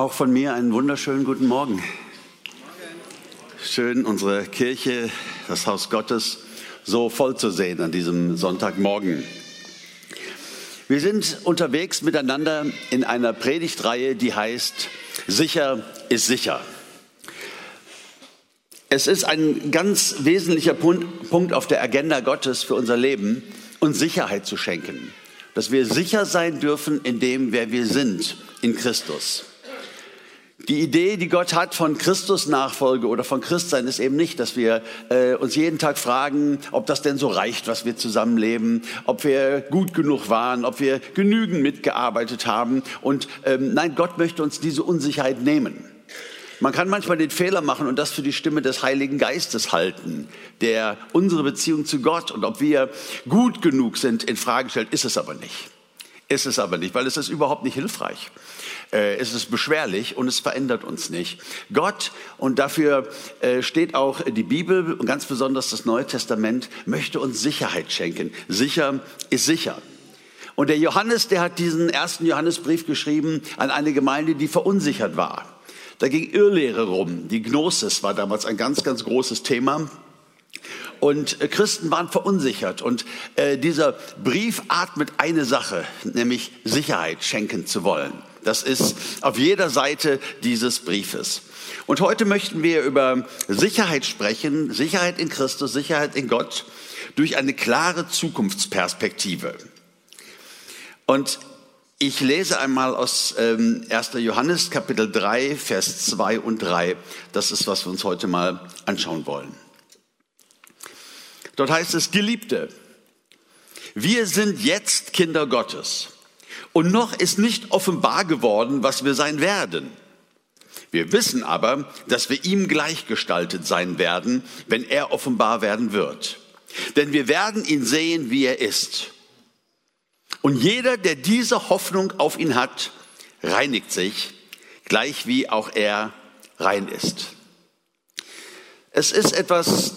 Auch von mir einen wunderschönen guten Morgen. Schön, unsere Kirche, das Haus Gottes, so voll zu sehen an diesem Sonntagmorgen. Wir sind unterwegs miteinander in einer Predigtreihe, die heißt Sicher ist sicher. Es ist ein ganz wesentlicher Punkt auf der Agenda Gottes für unser Leben, uns Sicherheit zu schenken. Dass wir sicher sein dürfen in dem, wer wir sind in Christus. Die Idee, die Gott hat von Christus-Nachfolge oder von Christsein, ist eben nicht, dass wir äh, uns jeden Tag fragen, ob das denn so reicht, was wir zusammenleben, ob wir gut genug waren, ob wir genügend mitgearbeitet haben. Und ähm, nein, Gott möchte uns diese Unsicherheit nehmen. Man kann manchmal den Fehler machen und das für die Stimme des Heiligen Geistes halten, der unsere Beziehung zu Gott und ob wir gut genug sind in Frage stellt, ist es aber nicht. Ist es aber nicht, weil es ist überhaupt nicht hilfreich. Äh, es ist beschwerlich und es verändert uns nicht. Gott, und dafür äh, steht auch die Bibel und ganz besonders das Neue Testament, möchte uns Sicherheit schenken. Sicher ist sicher. Und der Johannes, der hat diesen ersten Johannesbrief geschrieben an eine Gemeinde, die verunsichert war. Da ging Irrlehre rum. Die Gnosis war damals ein ganz, ganz großes Thema. Und äh, Christen waren verunsichert. Und äh, dieser Brief atmet eine Sache, nämlich Sicherheit schenken zu wollen. Das ist auf jeder Seite dieses Briefes. Und heute möchten wir über Sicherheit sprechen, Sicherheit in Christus, Sicherheit in Gott, durch eine klare Zukunftsperspektive. Und ich lese einmal aus ähm, 1. Johannes Kapitel 3, Vers 2 und 3. Das ist, was wir uns heute mal anschauen wollen. Dort heißt es, Geliebte, wir sind jetzt Kinder Gottes und noch ist nicht offenbar geworden, was wir sein werden. Wir wissen aber, dass wir ihm gleichgestaltet sein werden, wenn er offenbar werden wird. Denn wir werden ihn sehen, wie er ist. Und jeder, der diese Hoffnung auf ihn hat, reinigt sich, gleich wie auch er rein ist. Es ist etwas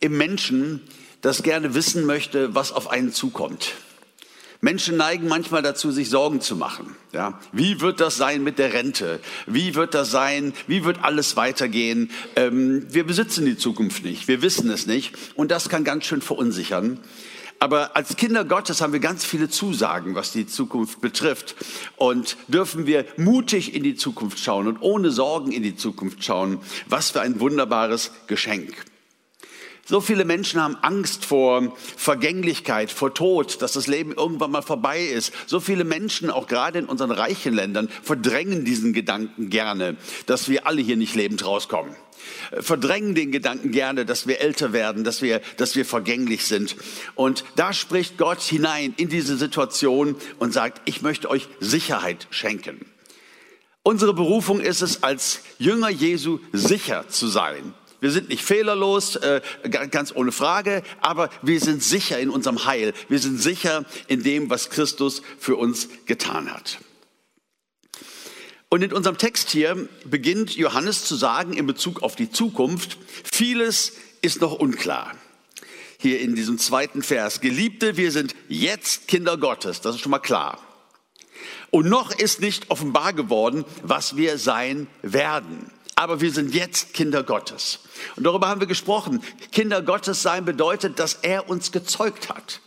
im Menschen, das gerne wissen möchte, was auf einen zukommt. Menschen neigen manchmal dazu, sich Sorgen zu machen. Ja, wie wird das sein mit der Rente? Wie wird das sein? Wie wird alles weitergehen? Ähm, wir besitzen die Zukunft nicht. Wir wissen es nicht. Und das kann ganz schön verunsichern. Aber als Kinder Gottes haben wir ganz viele Zusagen, was die Zukunft betrifft. Und dürfen wir mutig in die Zukunft schauen und ohne Sorgen in die Zukunft schauen. Was für ein wunderbares Geschenk. So viele Menschen haben Angst vor Vergänglichkeit, vor Tod, dass das Leben irgendwann mal vorbei ist. So viele Menschen, auch gerade in unseren reichen Ländern, verdrängen diesen Gedanken gerne, dass wir alle hier nicht lebend rauskommen. Verdrängen den Gedanken gerne, dass wir älter werden, dass wir, dass wir vergänglich sind. Und da spricht Gott hinein in diese Situation und sagt, ich möchte euch Sicherheit schenken. Unsere Berufung ist es, als Jünger Jesu sicher zu sein. Wir sind nicht fehlerlos, äh, ganz ohne Frage, aber wir sind sicher in unserem Heil. Wir sind sicher in dem, was Christus für uns getan hat. Und in unserem Text hier beginnt Johannes zu sagen in Bezug auf die Zukunft, vieles ist noch unklar. Hier in diesem zweiten Vers, Geliebte, wir sind jetzt Kinder Gottes, das ist schon mal klar. Und noch ist nicht offenbar geworden, was wir sein werden aber wir sind jetzt Kinder Gottes. Und darüber haben wir gesprochen. Kinder Gottes sein bedeutet, dass er uns gezeugt hat.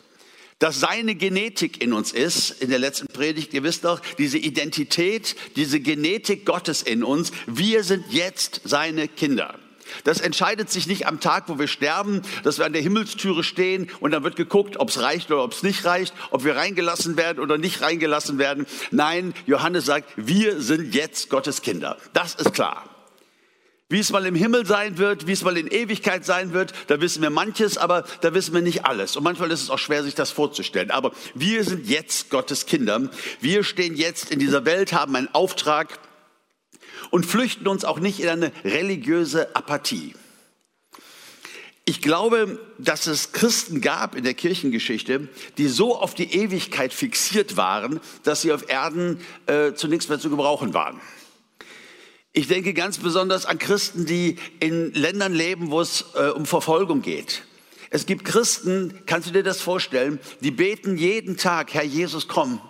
Dass seine Genetik in uns ist, in der letzten Predigt, ihr wisst doch, diese Identität, diese Genetik Gottes in uns. Wir sind jetzt seine Kinder. Das entscheidet sich nicht am Tag, wo wir sterben, dass wir an der Himmelstüre stehen und dann wird geguckt, ob es reicht oder ob es nicht reicht, ob wir reingelassen werden oder nicht reingelassen werden. Nein, Johannes sagt, wir sind jetzt Gottes Kinder. Das ist klar. Wie es mal im Himmel sein wird, wie es mal in Ewigkeit sein wird, da wissen wir manches, aber da wissen wir nicht alles. Und manchmal ist es auch schwer, sich das vorzustellen. Aber wir sind jetzt Gottes Kinder. Wir stehen jetzt in dieser Welt, haben einen Auftrag und flüchten uns auch nicht in eine religiöse Apathie. Ich glaube, dass es Christen gab in der Kirchengeschichte, die so auf die Ewigkeit fixiert waren, dass sie auf Erden äh, zu nichts mehr zu gebrauchen waren. Ich denke ganz besonders an Christen, die in Ländern leben, wo es äh, um Verfolgung geht. Es gibt Christen, kannst du dir das vorstellen, die beten jeden Tag, Herr Jesus, komm,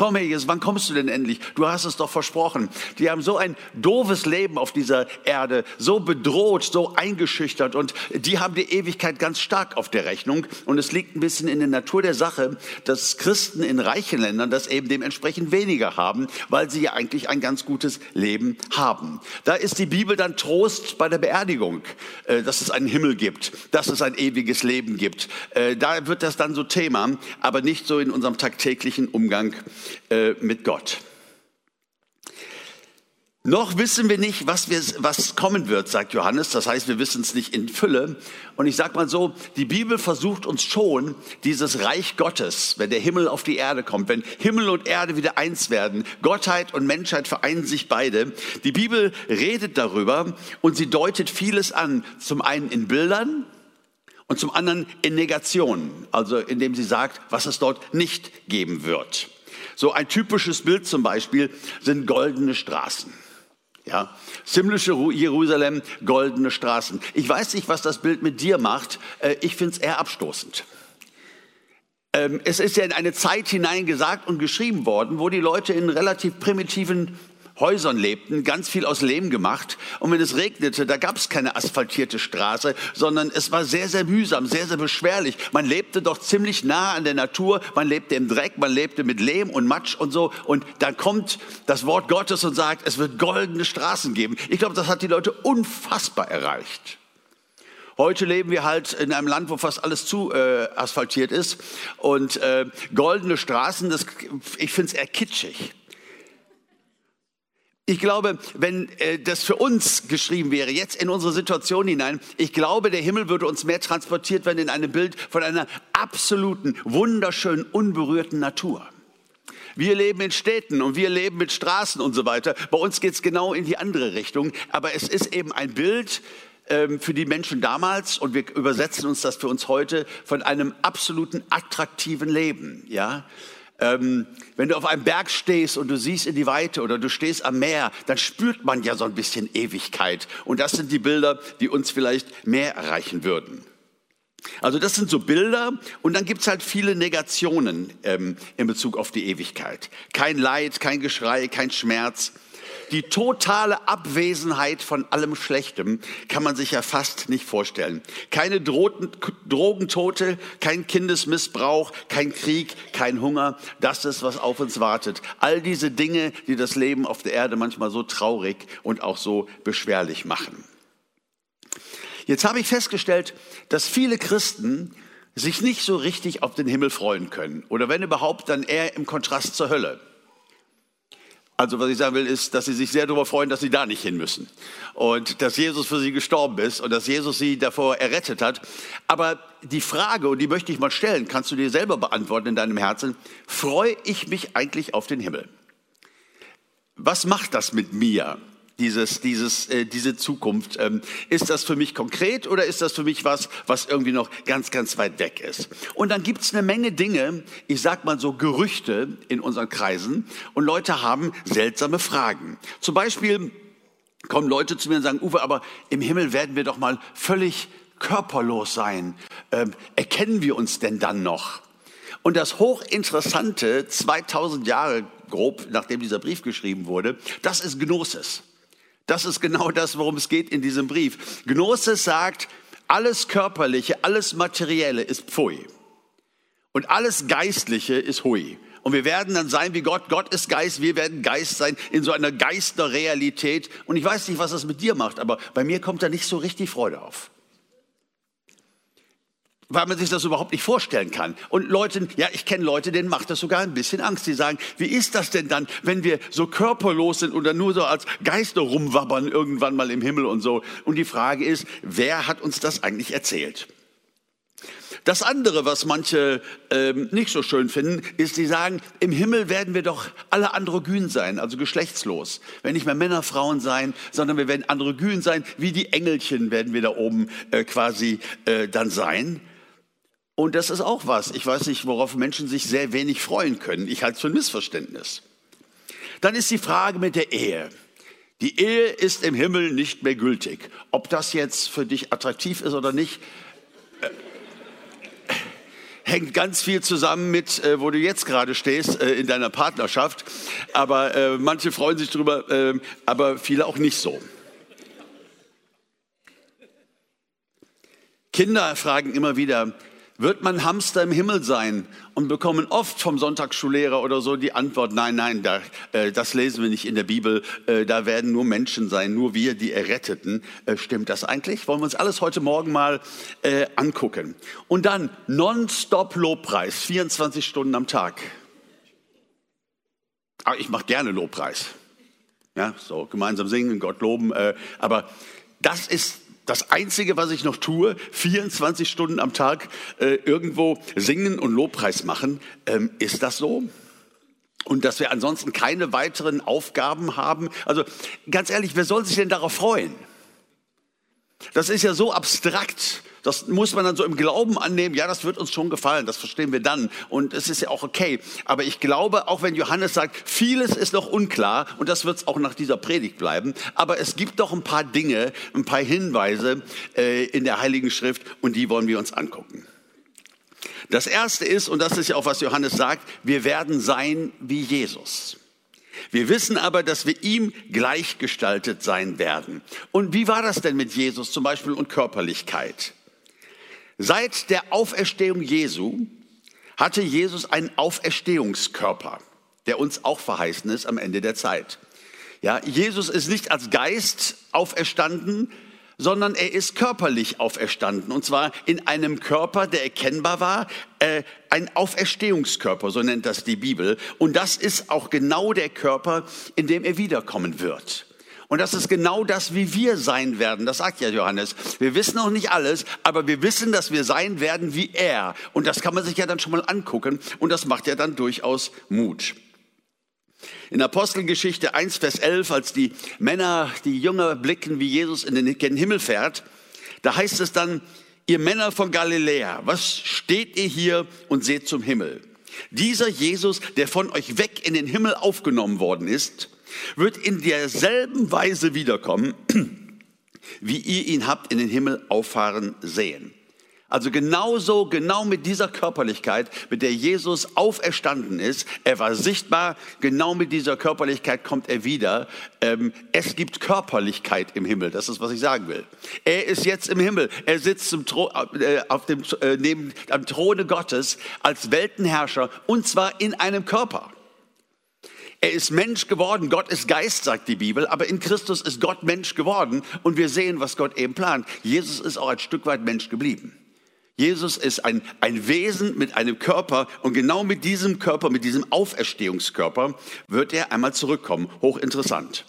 Komm her, Jesus, wann kommst du denn endlich? Du hast es doch versprochen. Die haben so ein doofes Leben auf dieser Erde, so bedroht, so eingeschüchtert und die haben die Ewigkeit ganz stark auf der Rechnung. Und es liegt ein bisschen in der Natur der Sache, dass Christen in reichen Ländern das eben dementsprechend weniger haben, weil sie ja eigentlich ein ganz gutes Leben haben. Da ist die Bibel dann Trost bei der Beerdigung, äh, dass es einen Himmel gibt, dass es ein ewiges Leben gibt. Äh, da wird das dann so Thema, aber nicht so in unserem tagtäglichen Umgang äh, mit Gott. Noch wissen wir nicht, was, wir, was kommen wird, sagt Johannes. Das heißt, wir wissen es nicht in Fülle. Und ich sage mal so, die Bibel versucht uns schon, dieses Reich Gottes, wenn der Himmel auf die Erde kommt, wenn Himmel und Erde wieder eins werden, Gottheit und Menschheit vereinen sich beide. Die Bibel redet darüber und sie deutet vieles an. Zum einen in Bildern, und zum anderen in Negation, also indem sie sagt, was es dort nicht geben wird. So ein typisches Bild zum Beispiel sind goldene Straßen. Ja, himmlische Jerusalem, goldene Straßen. Ich weiß nicht, was das Bild mit dir macht. Äh, ich finde es eher abstoßend. Ähm, es ist ja in eine Zeit hinein gesagt und geschrieben worden, wo die Leute in relativ primitiven Häusern lebten, ganz viel aus Lehm gemacht. Und wenn es regnete, da gab es keine asphaltierte Straße, sondern es war sehr, sehr mühsam, sehr, sehr beschwerlich. Man lebte doch ziemlich nah an der Natur, man lebte im Dreck, man lebte mit Lehm und Matsch und so. Und dann kommt das Wort Gottes und sagt, es wird goldene Straßen geben. Ich glaube, das hat die Leute unfassbar erreicht. Heute leben wir halt in einem Land, wo fast alles zu äh, asphaltiert ist. Und äh, goldene Straßen, das, ich finde es eher kitschig. Ich glaube, wenn äh, das für uns geschrieben wäre, jetzt in unsere Situation hinein, ich glaube, der Himmel würde uns mehr transportiert werden in einem Bild von einer absoluten, wunderschönen, unberührten Natur. Wir leben in Städten und wir leben mit Straßen und so weiter. Bei uns geht es genau in die andere Richtung. Aber es ist eben ein Bild ähm, für die Menschen damals und wir übersetzen uns das für uns heute von einem absoluten attraktiven Leben. Ja, ähm, wenn du auf einem Berg stehst und du siehst in die Weite oder du stehst am Meer, dann spürt man ja so ein bisschen Ewigkeit. Und das sind die Bilder, die uns vielleicht mehr erreichen würden. Also das sind so Bilder und dann gibt's halt viele Negationen ähm, in Bezug auf die Ewigkeit. Kein Leid, kein Geschrei, kein Schmerz. Die totale Abwesenheit von allem Schlechtem kann man sich ja fast nicht vorstellen. Keine Droten, Drogentote, kein Kindesmissbrauch, kein Krieg, kein Hunger. Das ist, was auf uns wartet. All diese Dinge, die das Leben auf der Erde manchmal so traurig und auch so beschwerlich machen. Jetzt habe ich festgestellt, dass viele Christen sich nicht so richtig auf den Himmel freuen können. Oder wenn überhaupt, dann eher im Kontrast zur Hölle. Also was ich sagen will, ist, dass sie sich sehr darüber freuen, dass sie da nicht hin müssen. Und dass Jesus für sie gestorben ist und dass Jesus sie davor errettet hat. Aber die Frage, und die möchte ich mal stellen, kannst du dir selber beantworten in deinem Herzen, freue ich mich eigentlich auf den Himmel? Was macht das mit mir? Dieses, dieses, äh, diese Zukunft. Ähm, ist das für mich konkret oder ist das für mich was, was irgendwie noch ganz, ganz weit weg ist? Und dann gibt es eine Menge Dinge, ich sag mal so Gerüchte in unseren Kreisen und Leute haben seltsame Fragen. Zum Beispiel kommen Leute zu mir und sagen, Uwe, aber im Himmel werden wir doch mal völlig körperlos sein. Ähm, erkennen wir uns denn dann noch? Und das hochinteressante, 2000 Jahre grob, nachdem dieser Brief geschrieben wurde, das ist Gnosis. Das ist genau das, worum es geht in diesem Brief. Gnosis sagt, alles Körperliche, alles Materielle ist Pfui. Und alles Geistliche ist Hui. Und wir werden dann sein wie Gott. Gott ist Geist, wir werden Geist sein in so einer Geisterrealität. Und ich weiß nicht, was das mit dir macht, aber bei mir kommt da nicht so richtig Freude auf weil man sich das überhaupt nicht vorstellen kann. Und Leute, ja, ich kenne Leute, denen macht das sogar ein bisschen Angst. Die sagen, wie ist das denn dann, wenn wir so körperlos sind oder nur so als Geister rumwabbern irgendwann mal im Himmel und so. Und die Frage ist, wer hat uns das eigentlich erzählt? Das andere, was manche ähm, nicht so schön finden, ist, sie sagen, im Himmel werden wir doch alle androgyn sein, also geschlechtslos. Wenn nicht mehr Männer, Frauen sein, sondern wir werden androgyn sein, wie die Engelchen werden wir da oben äh, quasi äh, dann sein. Und das ist auch was. Ich weiß nicht, worauf Menschen sich sehr wenig freuen können. Ich halte es für ein Missverständnis. Dann ist die Frage mit der Ehe. Die Ehe ist im Himmel nicht mehr gültig. Ob das jetzt für dich attraktiv ist oder nicht, äh, hängt ganz viel zusammen mit, äh, wo du jetzt gerade stehst äh, in deiner Partnerschaft. Aber äh, manche freuen sich drüber, äh, aber viele auch nicht so. Kinder fragen immer wieder, wird man Hamster im Himmel sein und bekommen oft vom Sonntagsschullehrer oder so die Antwort, nein, nein, da, äh, das lesen wir nicht in der Bibel, äh, da werden nur Menschen sein, nur wir, die Erretteten. Äh, stimmt das eigentlich? Wollen wir uns alles heute Morgen mal äh, angucken. Und dann nonstop Lobpreis, 24 Stunden am Tag. Aber ich mache gerne Lobpreis. Ja, so gemeinsam singen, Gott loben, äh, aber das ist das Einzige, was ich noch tue, 24 Stunden am Tag äh, irgendwo singen und Lobpreis machen, ähm, ist das so? Und dass wir ansonsten keine weiteren Aufgaben haben. Also ganz ehrlich, wer soll sich denn darauf freuen? Das ist ja so abstrakt. Das muss man dann so im Glauben annehmen. Ja, das wird uns schon gefallen. Das verstehen wir dann. Und es ist ja auch okay. Aber ich glaube, auch wenn Johannes sagt, vieles ist noch unklar und das wird es auch nach dieser Predigt bleiben. Aber es gibt doch ein paar Dinge, ein paar Hinweise äh, in der Heiligen Schrift und die wollen wir uns angucken. Das erste ist, und das ist ja auch was Johannes sagt, wir werden sein wie Jesus. Wir wissen aber, dass wir ihm gleichgestaltet sein werden. Und wie war das denn mit Jesus zum Beispiel und Körperlichkeit? Seit der Auferstehung Jesu hatte Jesus einen Auferstehungskörper, der uns auch verheißen ist am Ende der Zeit. Ja, Jesus ist nicht als Geist auferstanden, sondern er ist körperlich auferstanden. Und zwar in einem Körper, der erkennbar war, äh, ein Auferstehungskörper, so nennt das die Bibel. Und das ist auch genau der Körper, in dem er wiederkommen wird. Und das ist genau das, wie wir sein werden. Das sagt ja Johannes. Wir wissen noch nicht alles, aber wir wissen, dass wir sein werden wie er. Und das kann man sich ja dann schon mal angucken. Und das macht ja dann durchaus Mut. In Apostelgeschichte 1, Vers 11, als die Männer, die Jünger blicken, wie Jesus in den Himmel fährt, da heißt es dann, ihr Männer von Galiläa, was steht ihr hier und seht zum Himmel? Dieser Jesus, der von euch weg in den Himmel aufgenommen worden ist, wird in derselben Weise wiederkommen, wie ihr ihn habt in den Himmel auffahren sehen. Also genauso, genau mit dieser Körperlichkeit, mit der Jesus auferstanden ist, er war sichtbar, genau mit dieser Körperlichkeit kommt er wieder. Ähm, es gibt Körperlichkeit im Himmel, das ist, was ich sagen will. Er ist jetzt im Himmel, er sitzt äh, auf dem, äh, neben, am Throne Gottes als Weltenherrscher und zwar in einem Körper. Er ist Mensch geworden. Gott ist Geist, sagt die Bibel. Aber in Christus ist Gott Mensch geworden. Und wir sehen, was Gott eben plant. Jesus ist auch ein Stück weit Mensch geblieben. Jesus ist ein, ein Wesen mit einem Körper. Und genau mit diesem Körper, mit diesem Auferstehungskörper, wird er einmal zurückkommen. Hochinteressant.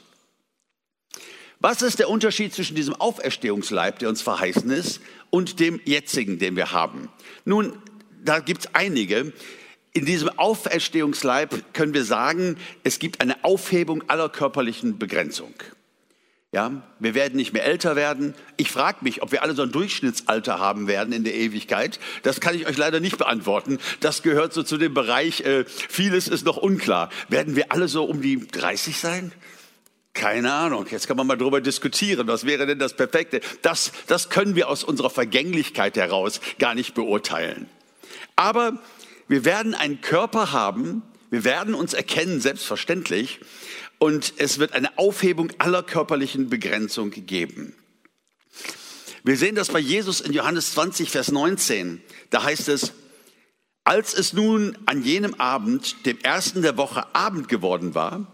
Was ist der Unterschied zwischen diesem Auferstehungsleib, der uns verheißen ist, und dem jetzigen, den wir haben? Nun, da gibt es einige. In diesem Auferstehungsleib können wir sagen, es gibt eine Aufhebung aller körperlichen Begrenzung. Ja, wir werden nicht mehr älter werden. Ich frage mich, ob wir alle so ein Durchschnittsalter haben werden in der Ewigkeit. Das kann ich euch leider nicht beantworten. Das gehört so zu dem Bereich, äh, vieles ist noch unklar. Werden wir alle so um die 30 sein? Keine Ahnung. Jetzt kann man mal darüber diskutieren. Was wäre denn das Perfekte? Das, das können wir aus unserer Vergänglichkeit heraus gar nicht beurteilen. Aber wir werden einen Körper haben, wir werden uns erkennen, selbstverständlich, und es wird eine Aufhebung aller körperlichen Begrenzung geben. Wir sehen das bei Jesus in Johannes 20, Vers 19. Da heißt es, als es nun an jenem Abend, dem ersten der Woche, Abend geworden war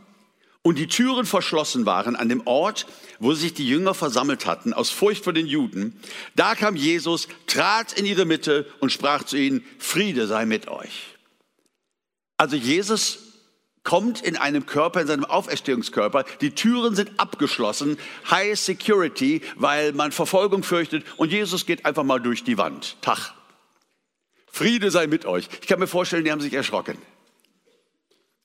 und die Türen verschlossen waren an dem Ort, wo sich die Jünger versammelt hatten, aus Furcht vor den Juden, da kam Jesus, trat in ihre Mitte und sprach zu ihnen, Friede sei mit euch. Also Jesus kommt in einem Körper, in seinem Auferstehungskörper. Die Türen sind abgeschlossen, High Security, weil man Verfolgung fürchtet und Jesus geht einfach mal durch die Wand. Tag. Friede sei mit euch. Ich kann mir vorstellen, die haben sich erschrocken.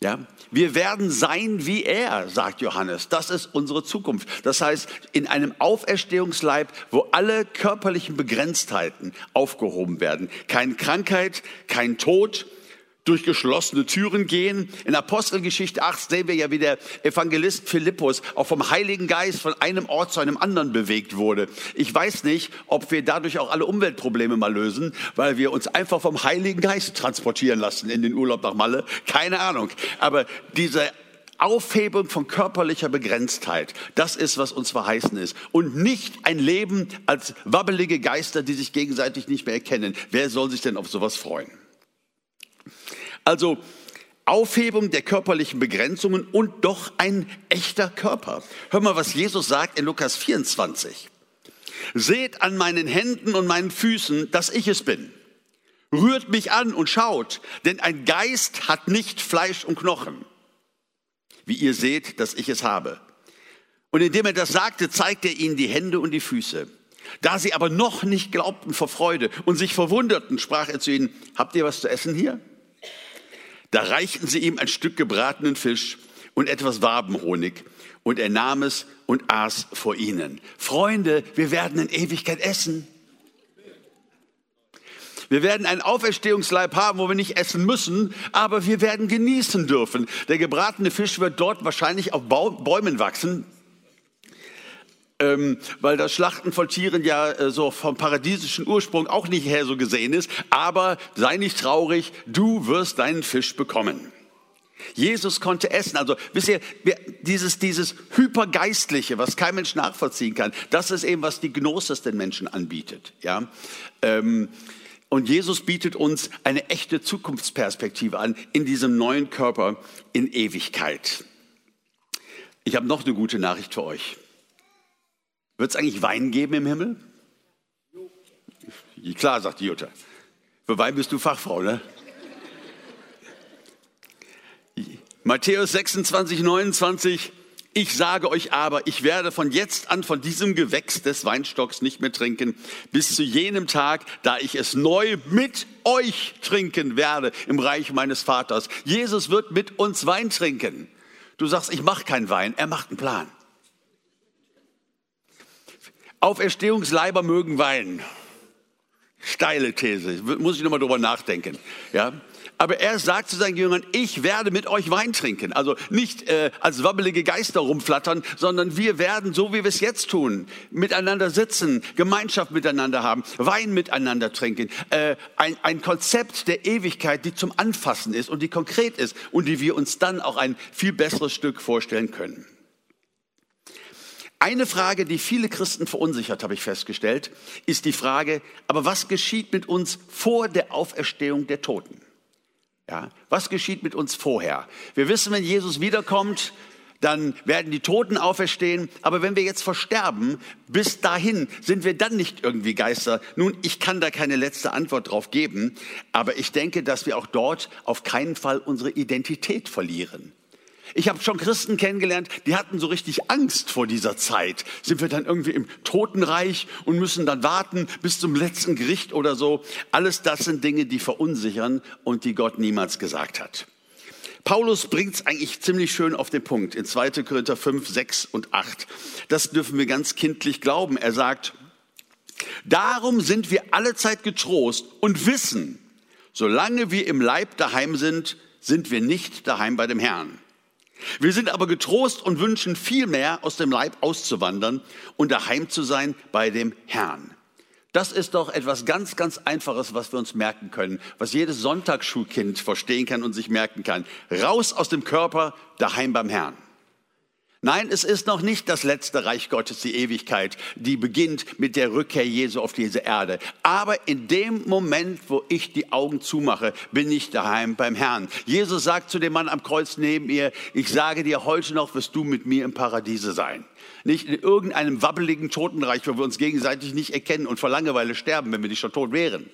Ja, wir werden sein wie er, sagt Johannes. Das ist unsere Zukunft. Das heißt, in einem Auferstehungsleib, wo alle körperlichen Begrenztheiten aufgehoben werden. Keine Krankheit, kein Tod, durch geschlossene Türen gehen. In Apostelgeschichte 8 sehen wir ja, wie der Evangelist Philippus auch vom Heiligen Geist von einem Ort zu einem anderen bewegt wurde. Ich weiß nicht, ob wir dadurch auch alle Umweltprobleme mal lösen, weil wir uns einfach vom Heiligen Geist transportieren lassen in den Urlaub nach Malle. Keine Ahnung. Aber diese Aufhebung von körperlicher Begrenztheit, das ist, was uns verheißen ist. Und nicht ein Leben als wabbelige Geister, die sich gegenseitig nicht mehr erkennen. Wer soll sich denn auf sowas freuen? Also Aufhebung der körperlichen Begrenzungen und doch ein echter Körper. Hör mal, was Jesus sagt in Lukas 24. Seht an meinen Händen und meinen Füßen, dass ich es bin. Rührt mich an und schaut, denn ein Geist hat nicht Fleisch und Knochen, wie ihr seht, dass ich es habe. Und indem er das sagte, zeigte er ihnen die Hände und die Füße. Da sie aber noch nicht glaubten vor Freude und sich verwunderten, sprach er zu ihnen, habt ihr was zu essen hier? Da reichten sie ihm ein Stück gebratenen Fisch und etwas Wabenhonig. Und er nahm es und aß vor ihnen. Freunde, wir werden in Ewigkeit essen. Wir werden einen Auferstehungsleib haben, wo wir nicht essen müssen, aber wir werden genießen dürfen. Der gebratene Fisch wird dort wahrscheinlich auf Bäumen wachsen ähm, weil das Schlachten von Tieren ja äh, so vom paradiesischen Ursprung auch nicht her so gesehen ist. Aber sei nicht traurig, du wirst deinen Fisch bekommen. Jesus konnte essen. Also, wisst ihr, dieses, dieses Hypergeistliche, was kein Mensch nachvollziehen kann, das ist eben, was die Gnosis den Menschen anbietet. Ja? Ähm, und Jesus bietet uns eine echte Zukunftsperspektive an in diesem neuen Körper in Ewigkeit. Ich habe noch eine gute Nachricht für euch. Wird es eigentlich Wein geben im Himmel? Klar, sagt die Jutta. Für Wein bist du Fachfrau, ne? Matthäus 26, 29. Ich sage euch aber, ich werde von jetzt an von diesem Gewächs des Weinstocks nicht mehr trinken, bis zu jenem Tag, da ich es neu mit euch trinken werde im Reich meines Vaters. Jesus wird mit uns Wein trinken. Du sagst, ich mache keinen Wein, er macht einen Plan. Auferstehungsleiber mögen weinen. Steile These, muss ich nochmal drüber nachdenken. Ja? Aber er sagt zu seinen Jüngern, ich werde mit euch Wein trinken. Also nicht äh, als wabbelige Geister rumflattern, sondern wir werden, so wie wir es jetzt tun, miteinander sitzen, Gemeinschaft miteinander haben, Wein miteinander trinken. Äh, ein, ein Konzept der Ewigkeit, die zum Anfassen ist und die konkret ist und die wir uns dann auch ein viel besseres Stück vorstellen können. Eine Frage, die viele Christen verunsichert, habe ich festgestellt, ist die Frage, aber was geschieht mit uns vor der Auferstehung der Toten? Ja, was geschieht mit uns vorher? Wir wissen, wenn Jesus wiederkommt, dann werden die Toten auferstehen. Aber wenn wir jetzt versterben, bis dahin sind wir dann nicht irgendwie Geister. Nun, ich kann da keine letzte Antwort drauf geben, aber ich denke, dass wir auch dort auf keinen Fall unsere Identität verlieren. Ich habe schon Christen kennengelernt, die hatten so richtig Angst vor dieser Zeit. Sind wir dann irgendwie im Totenreich und müssen dann warten bis zum letzten Gericht oder so? Alles das sind Dinge, die verunsichern und die Gott niemals gesagt hat. Paulus bringt es eigentlich ziemlich schön auf den Punkt in 2. Korinther 5, 6 und 8. Das dürfen wir ganz kindlich glauben. Er sagt, darum sind wir allezeit getrost und wissen, solange wir im Leib daheim sind, sind wir nicht daheim bei dem Herrn. Wir sind aber getrost und wünschen vielmehr, aus dem Leib auszuwandern und daheim zu sein bei dem Herrn. Das ist doch etwas ganz, ganz Einfaches, was wir uns merken können, was jedes Sonntagsschulkind verstehen kann und sich merken kann. Raus aus dem Körper, daheim beim Herrn. Nein, es ist noch nicht das letzte Reich Gottes, die Ewigkeit, die beginnt mit der Rückkehr Jesu auf diese Erde. Aber in dem Moment, wo ich die Augen zumache, bin ich daheim beim Herrn. Jesus sagt zu dem Mann am Kreuz neben ihr, ich sage dir, heute noch wirst du mit mir im Paradiese sein. Nicht in irgendeinem wabbeligen Totenreich, wo wir uns gegenseitig nicht erkennen und vor Langeweile sterben, wenn wir nicht schon tot wären.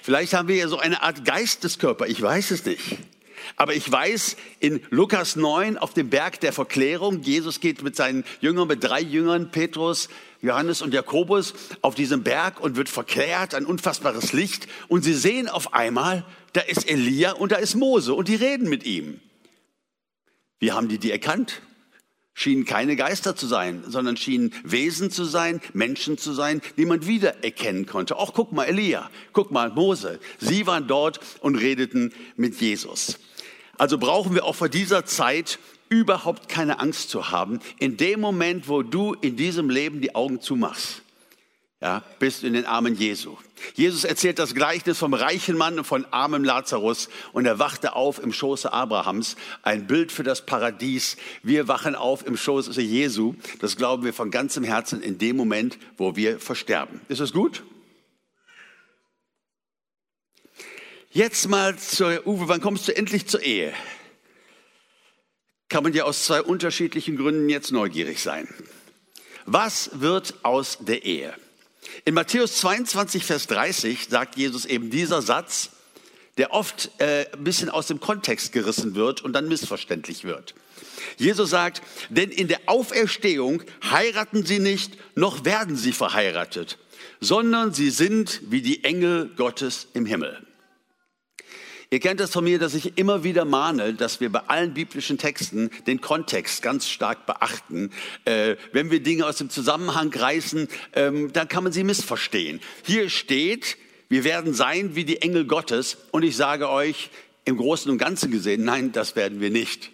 Vielleicht haben wir ja so eine Art Geisteskörper, ich weiß es nicht. Aber ich weiß, in Lukas 9 auf dem Berg der Verklärung, Jesus geht mit seinen Jüngern, mit drei Jüngern, Petrus, Johannes und Jakobus, auf diesem Berg und wird verklärt, ein unfassbares Licht. Und sie sehen auf einmal, da ist Elia und da ist Mose und die reden mit ihm. Wie haben die die erkannt? schienen keine Geister zu sein, sondern schienen Wesen zu sein, Menschen zu sein, die man wiedererkennen konnte. Auch guck mal Elia, guck mal Mose. Sie waren dort und redeten mit Jesus. Also brauchen wir auch vor dieser Zeit überhaupt keine Angst zu haben. In dem Moment, wo du in diesem Leben die Augen zumachst, ja, bist in den Armen Jesu. Jesus erzählt das Gleichnis vom reichen Mann und von armem Lazarus und er wachte auf im Schoße Abrahams, ein Bild für das Paradies. Wir wachen auf im Schoße Jesu. Das glauben wir von ganzem Herzen in dem Moment, wo wir versterben. Ist das gut? Jetzt mal zur Uwe, wann kommst du endlich zur Ehe? Kann man ja aus zwei unterschiedlichen Gründen jetzt neugierig sein. Was wird aus der Ehe? In Matthäus 22, Vers 30 sagt Jesus eben dieser Satz, der oft äh, ein bisschen aus dem Kontext gerissen wird und dann missverständlich wird. Jesus sagt, denn in der Auferstehung heiraten sie nicht, noch werden sie verheiratet, sondern sie sind wie die Engel Gottes im Himmel. Ihr kennt es von mir, dass ich immer wieder mahne, dass wir bei allen biblischen Texten den Kontext ganz stark beachten. Äh, wenn wir Dinge aus dem Zusammenhang reißen, ähm, dann kann man sie missverstehen. Hier steht, wir werden sein wie die Engel Gottes. Und ich sage euch, im Großen und Ganzen gesehen, nein, das werden wir nicht.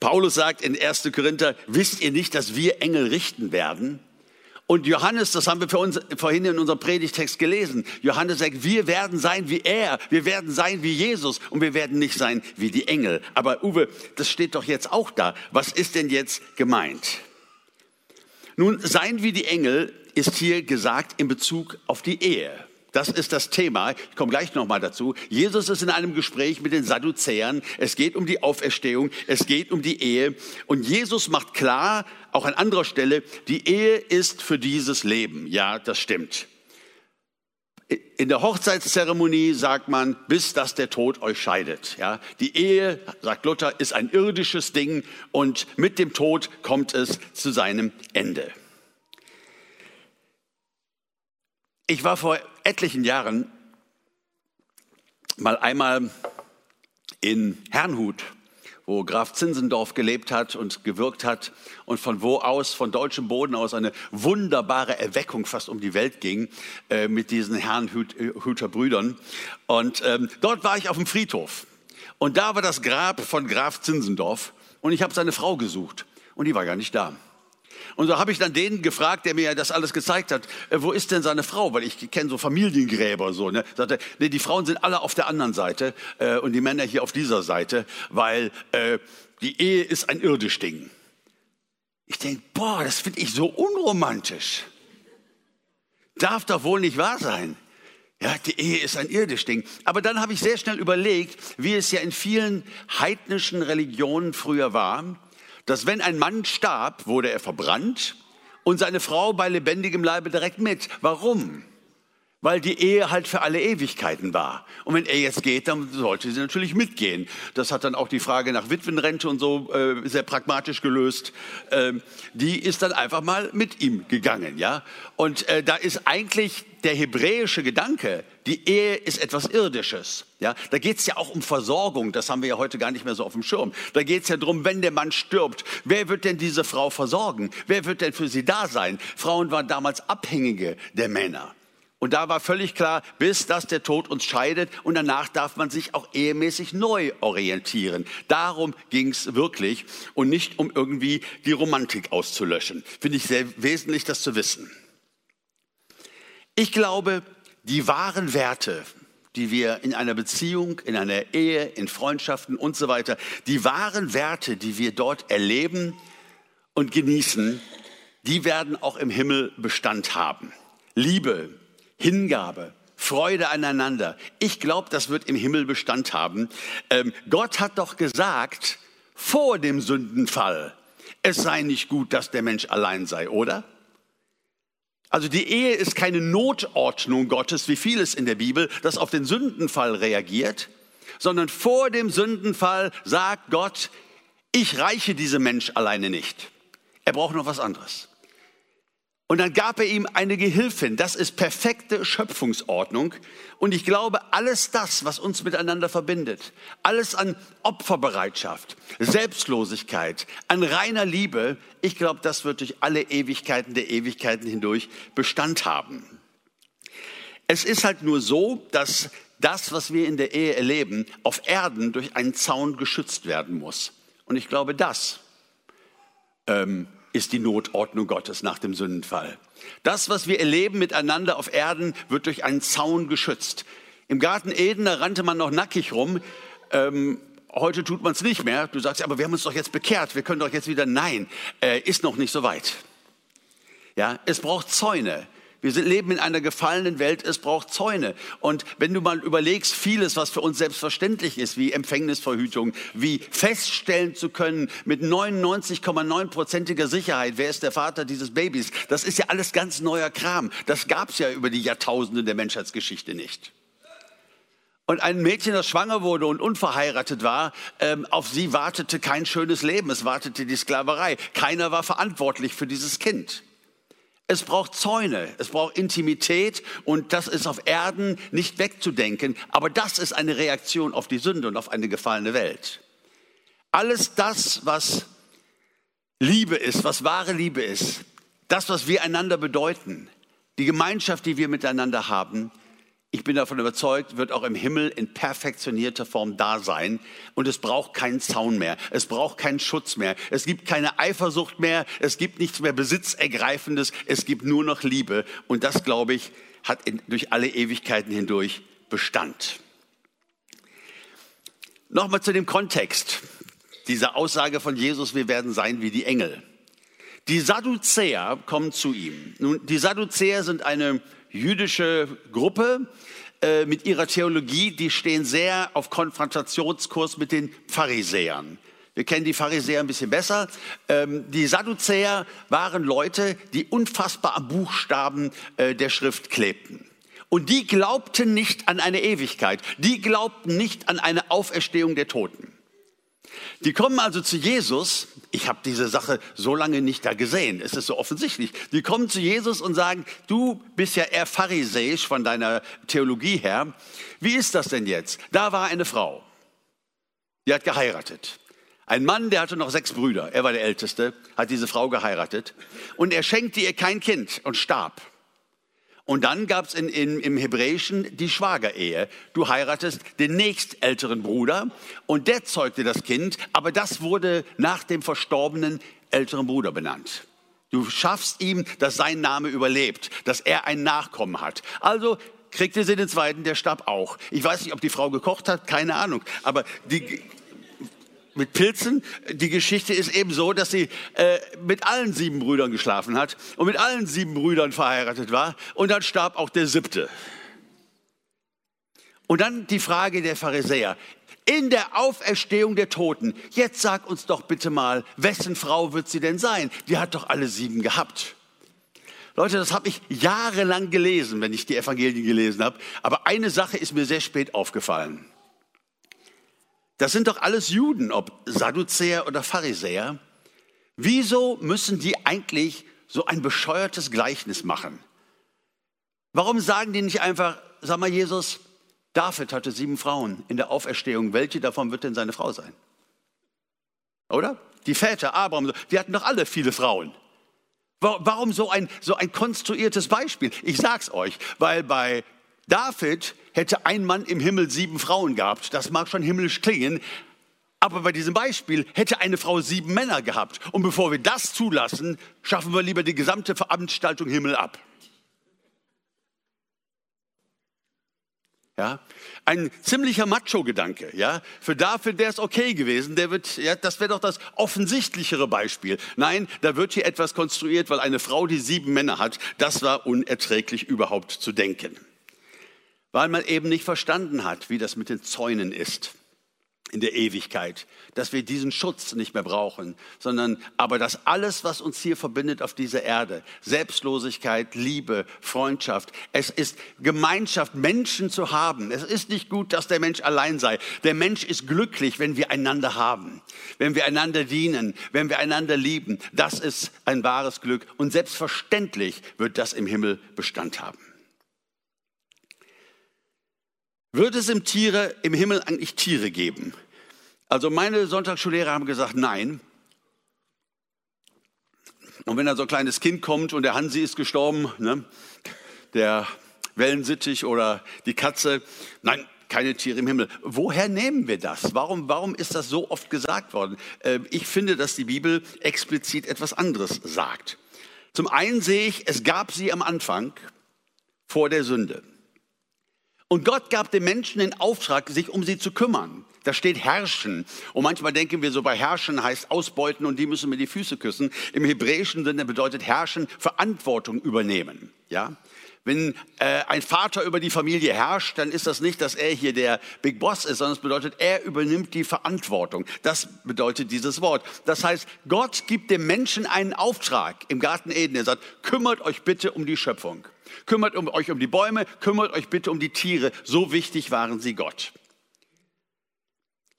Paulus sagt in 1. Korinther, wisst ihr nicht, dass wir Engel richten werden? Und Johannes, das haben wir uns vorhin in unserem Predigtext gelesen. Johannes sagt, wir werden sein wie er, wir werden sein wie Jesus und wir werden nicht sein wie die Engel. Aber Uwe, das steht doch jetzt auch da. Was ist denn jetzt gemeint? Nun, sein wie die Engel ist hier gesagt in Bezug auf die Ehe. Das ist das Thema. Ich komme gleich nochmal dazu. Jesus ist in einem Gespräch mit den Sadduzäern. Es geht um die Auferstehung. Es geht um die Ehe. Und Jesus macht klar, auch an anderer Stelle, die Ehe ist für dieses Leben. Ja, das stimmt. In der Hochzeitszeremonie sagt man, bis dass der Tod euch scheidet. Ja, die Ehe, sagt Luther, ist ein irdisches Ding und mit dem Tod kommt es zu seinem Ende. Ich war vor etlichen Jahren mal einmal in Herrnhut, wo Graf Zinzendorf gelebt hat und gewirkt hat und von wo aus, von deutschem Boden aus, eine wunderbare Erweckung fast um die Welt ging äh, mit diesen Herrnhuter Brüdern. Und ähm, dort war ich auf dem Friedhof. Und da war das Grab von Graf Zinzendorf und ich habe seine Frau gesucht und die war gar nicht da. Und so habe ich dann den gefragt, der mir das alles gezeigt hat, äh, wo ist denn seine Frau? Weil ich kenne so Familiengräber so. Ne? Sagte, nee, die Frauen sind alle auf der anderen Seite äh, und die Männer hier auf dieser Seite, weil äh, die Ehe ist ein irdisch Ding. Ich denke, boah, das finde ich so unromantisch. Darf doch wohl nicht wahr sein. Ja, die Ehe ist ein irdisch Ding. Aber dann habe ich sehr schnell überlegt, wie es ja in vielen heidnischen Religionen früher war dass wenn ein Mann starb, wurde er verbrannt und seine Frau bei lebendigem Leibe direkt mit. Warum? Weil die Ehe halt für alle Ewigkeiten war. Und wenn er jetzt geht, dann sollte sie natürlich mitgehen. Das hat dann auch die Frage nach Witwenrente und so äh, sehr pragmatisch gelöst. Ähm, die ist dann einfach mal mit ihm gegangen, ja. Und äh, da ist eigentlich der hebräische Gedanke, die Ehe ist etwas Irdisches. Ja, da geht es ja auch um Versorgung, das haben wir ja heute gar nicht mehr so auf dem Schirm. Da geht es ja darum, wenn der Mann stirbt, wer wird denn diese Frau versorgen? Wer wird denn für sie da sein? Frauen waren damals Abhängige der Männer. Und da war völlig klar, bis dass der Tod uns scheidet und danach darf man sich auch ehemäßig neu orientieren. Darum ging es wirklich und nicht um irgendwie die Romantik auszulöschen. Finde ich sehr wesentlich, das zu wissen. Ich glaube, die wahren Werte, die wir in einer Beziehung, in einer Ehe, in Freundschaften und so weiter, die wahren Werte, die wir dort erleben und genießen, die werden auch im Himmel Bestand haben. Liebe, Hingabe, Freude aneinander. Ich glaube, das wird im Himmel Bestand haben. Ähm, Gott hat doch gesagt, vor dem Sündenfall, es sei nicht gut, dass der Mensch allein sei, oder? Also die Ehe ist keine Notordnung Gottes, wie vieles in der Bibel, das auf den Sündenfall reagiert, sondern vor dem Sündenfall sagt Gott, ich reiche diesem Mensch alleine nicht. Er braucht noch was anderes. Und dann gab er ihm eine Gehilfin. Das ist perfekte Schöpfungsordnung. Und ich glaube, alles das, was uns miteinander verbindet, alles an Opferbereitschaft, Selbstlosigkeit, an reiner Liebe, ich glaube, das wird durch alle Ewigkeiten der Ewigkeiten hindurch Bestand haben. Es ist halt nur so, dass das, was wir in der Ehe erleben, auf Erden durch einen Zaun geschützt werden muss. Und ich glaube, das ähm, ist die Notordnung Gottes nach dem Sündenfall. Das, was wir erleben miteinander auf Erden, wird durch einen Zaun geschützt. Im Garten Eden, da rannte man noch nackig rum. Ähm, heute tut man es nicht mehr. Du sagst, aber wir haben uns doch jetzt bekehrt, wir können doch jetzt wieder. Nein, äh, ist noch nicht so weit. Ja, es braucht Zäune. Wir leben in einer gefallenen Welt, es braucht Zäune. Und wenn du mal überlegst, vieles, was für uns selbstverständlich ist, wie Empfängnisverhütung, wie feststellen zu können mit 99,9%iger Sicherheit, wer ist der Vater dieses Babys, das ist ja alles ganz neuer Kram. Das gab es ja über die Jahrtausende der Menschheitsgeschichte nicht. Und ein Mädchen, das schwanger wurde und unverheiratet war, ähm, auf sie wartete kein schönes Leben, es wartete die Sklaverei. Keiner war verantwortlich für dieses Kind. Es braucht Zäune, es braucht Intimität und das ist auf Erden nicht wegzudenken, aber das ist eine Reaktion auf die Sünde und auf eine gefallene Welt. Alles das, was Liebe ist, was wahre Liebe ist, das, was wir einander bedeuten, die Gemeinschaft, die wir miteinander haben, ich bin davon überzeugt, wird auch im Himmel in perfektionierter Form da sein. Und es braucht keinen Zaun mehr. Es braucht keinen Schutz mehr. Es gibt keine Eifersucht mehr. Es gibt nichts mehr Besitzergreifendes. Es gibt nur noch Liebe. Und das, glaube ich, hat in, durch alle Ewigkeiten hindurch Bestand. Nochmal zu dem Kontext dieser Aussage von Jesus, wir werden sein wie die Engel. Die Sadduzäer kommen zu ihm. Nun, die Sadduzäer sind eine jüdische Gruppe äh, mit ihrer Theologie, die stehen sehr auf Konfrontationskurs mit den Pharisäern. Wir kennen die Pharisäer ein bisschen besser. Ähm, die Sadduzäer waren Leute, die unfassbar am Buchstaben äh, der Schrift klebten. Und die glaubten nicht an eine Ewigkeit. Die glaubten nicht an eine Auferstehung der Toten. Die kommen also zu Jesus ich habe diese Sache so lange nicht da gesehen. Es ist so offensichtlich. Die kommen zu Jesus und sagen, du bist ja eher pharisäisch von deiner Theologie her. Wie ist das denn jetzt? Da war eine Frau, die hat geheiratet. Ein Mann, der hatte noch sechs Brüder. Er war der Älteste, hat diese Frau geheiratet. Und er schenkte ihr kein Kind und starb. Und dann gab es in, in, im Hebräischen die Schwagerehe. Du heiratest den nächstälteren Bruder und der zeugte das Kind, aber das wurde nach dem verstorbenen älteren Bruder benannt. Du schaffst ihm, dass sein Name überlebt, dass er ein Nachkommen hat. Also kriegte sie den zweiten, der starb auch. Ich weiß nicht, ob die Frau gekocht hat, keine Ahnung. Aber die, mit Pilzen. Die Geschichte ist eben so, dass sie äh, mit allen sieben Brüdern geschlafen hat und mit allen sieben Brüdern verheiratet war. Und dann starb auch der siebte. Und dann die Frage der Pharisäer. In der Auferstehung der Toten, jetzt sag uns doch bitte mal, wessen Frau wird sie denn sein? Die hat doch alle sieben gehabt. Leute, das habe ich jahrelang gelesen, wenn ich die Evangelien gelesen habe. Aber eine Sache ist mir sehr spät aufgefallen. Das sind doch alles Juden, ob Sadduzäer oder Pharisäer. Wieso müssen die eigentlich so ein bescheuertes Gleichnis machen? Warum sagen die nicht einfach, sag mal Jesus, David hatte sieben Frauen in der Auferstehung. Welche davon wird denn seine Frau sein? Oder? Die Väter, Abraham, die hatten doch alle viele Frauen. Warum so ein, so ein konstruiertes Beispiel? Ich sag's euch, weil bei David hätte ein Mann im Himmel sieben Frauen gehabt. Das mag schon himmlisch klingen, aber bei diesem Beispiel hätte eine Frau sieben Männer gehabt. Und bevor wir das zulassen, schaffen wir lieber die gesamte Veranstaltung Himmel ab. Ja, ein ziemlicher Macho-Gedanke. Ja, für David wäre es okay gewesen. Der wird, ja, das wäre doch das offensichtlichere Beispiel. Nein, da wird hier etwas konstruiert, weil eine Frau, die sieben Männer hat, das war unerträglich überhaupt zu denken weil man eben nicht verstanden hat, wie das mit den Zäunen ist. in der Ewigkeit, dass wir diesen Schutz nicht mehr brauchen, sondern aber dass alles, was uns hier verbindet auf dieser Erde, Selbstlosigkeit, Liebe, Freundschaft, es ist Gemeinschaft, Menschen zu haben. Es ist nicht gut, dass der Mensch allein sei. Der Mensch ist glücklich, wenn wir einander haben, wenn wir einander dienen, wenn wir einander lieben. Das ist ein wahres Glück und selbstverständlich wird das im Himmel Bestand haben. Wird es im, Tiere, im Himmel eigentlich Tiere geben? Also meine Sonntagsschullehrer haben gesagt, nein. Und wenn da so ein kleines Kind kommt und der Hansi ist gestorben, ne, der Wellensittich oder die Katze, nein, keine Tiere im Himmel. Woher nehmen wir das? Warum, warum ist das so oft gesagt worden? Ähm, ich finde, dass die Bibel explizit etwas anderes sagt. Zum einen sehe ich, es gab sie am Anfang vor der Sünde. Und Gott gab den Menschen den Auftrag, sich um sie zu kümmern. Da steht herrschen. Und manchmal denken wir so, bei herrschen heißt ausbeuten und die müssen mir die Füße küssen. Im hebräischen Sinne bedeutet herrschen Verantwortung übernehmen. Ja? Wenn äh, ein Vater über die Familie herrscht, dann ist das nicht, dass er hier der Big Boss ist, sondern es bedeutet, er übernimmt die Verantwortung. Das bedeutet dieses Wort. Das heißt, Gott gibt dem Menschen einen Auftrag im Garten Eden. Er sagt, kümmert euch bitte um die Schöpfung. Kümmert euch um die Bäume, kümmert euch bitte um die Tiere. So wichtig waren sie Gott.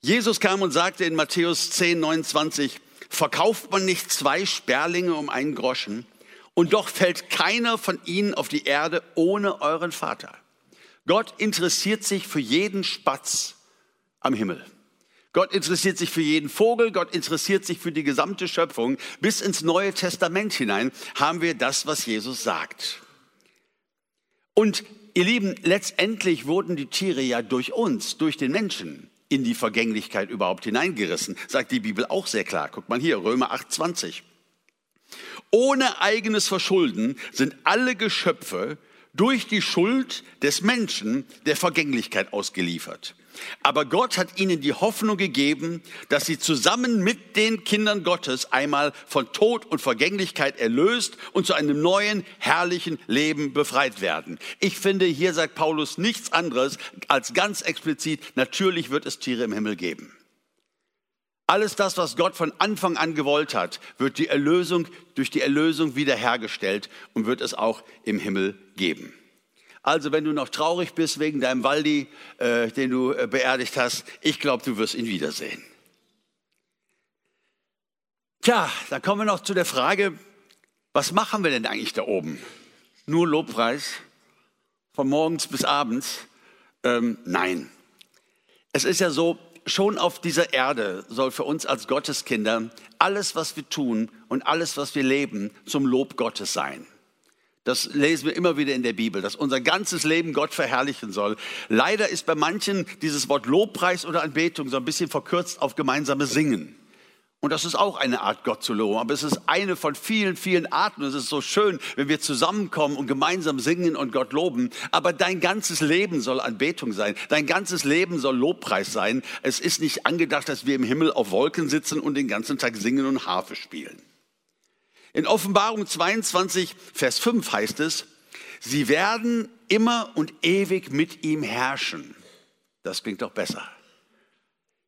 Jesus kam und sagte in Matthäus 10, 29, verkauft man nicht zwei Sperlinge um einen Groschen und doch fällt keiner von ihnen auf die Erde ohne euren Vater. Gott interessiert sich für jeden Spatz am Himmel. Gott interessiert sich für jeden Vogel, Gott interessiert sich für die gesamte Schöpfung. Bis ins Neue Testament hinein haben wir das, was Jesus sagt. Und ihr Lieben, letztendlich wurden die Tiere ja durch uns, durch den Menschen in die Vergänglichkeit überhaupt hineingerissen, sagt die Bibel auch sehr klar. Guckt mal hier, Römer 8, 20. Ohne eigenes Verschulden sind alle Geschöpfe durch die Schuld des Menschen der Vergänglichkeit ausgeliefert. Aber Gott hat ihnen die Hoffnung gegeben, dass sie zusammen mit den Kindern Gottes einmal von Tod und Vergänglichkeit erlöst und zu einem neuen, herrlichen Leben befreit werden. Ich finde, hier sagt Paulus nichts anderes als ganz explizit, natürlich wird es Tiere im Himmel geben. Alles das, was Gott von Anfang an gewollt hat, wird die Erlösung, durch die Erlösung wiederhergestellt und wird es auch im Himmel geben. Also wenn du noch traurig bist wegen deinem Waldi, äh, den du äh, beerdigt hast, ich glaube, du wirst ihn wiedersehen. Tja, dann kommen wir noch zu der Frage, was machen wir denn eigentlich da oben? Nur Lobpreis? Von morgens bis abends? Ähm, nein. Es ist ja so, schon auf dieser Erde soll für uns als Gotteskinder alles, was wir tun und alles, was wir leben, zum Lob Gottes sein. Das lesen wir immer wieder in der Bibel, dass unser ganzes Leben Gott verherrlichen soll. Leider ist bei manchen dieses Wort Lobpreis oder Anbetung so ein bisschen verkürzt auf gemeinsame Singen. Und das ist auch eine Art, Gott zu loben. Aber es ist eine von vielen, vielen Arten. Es ist so schön, wenn wir zusammenkommen und gemeinsam singen und Gott loben. Aber dein ganzes Leben soll Anbetung sein. Dein ganzes Leben soll Lobpreis sein. Es ist nicht angedacht, dass wir im Himmel auf Wolken sitzen und den ganzen Tag singen und Harfe spielen. In Offenbarung 22, Vers 5 heißt es, sie werden immer und ewig mit ihm herrschen. Das klingt doch besser.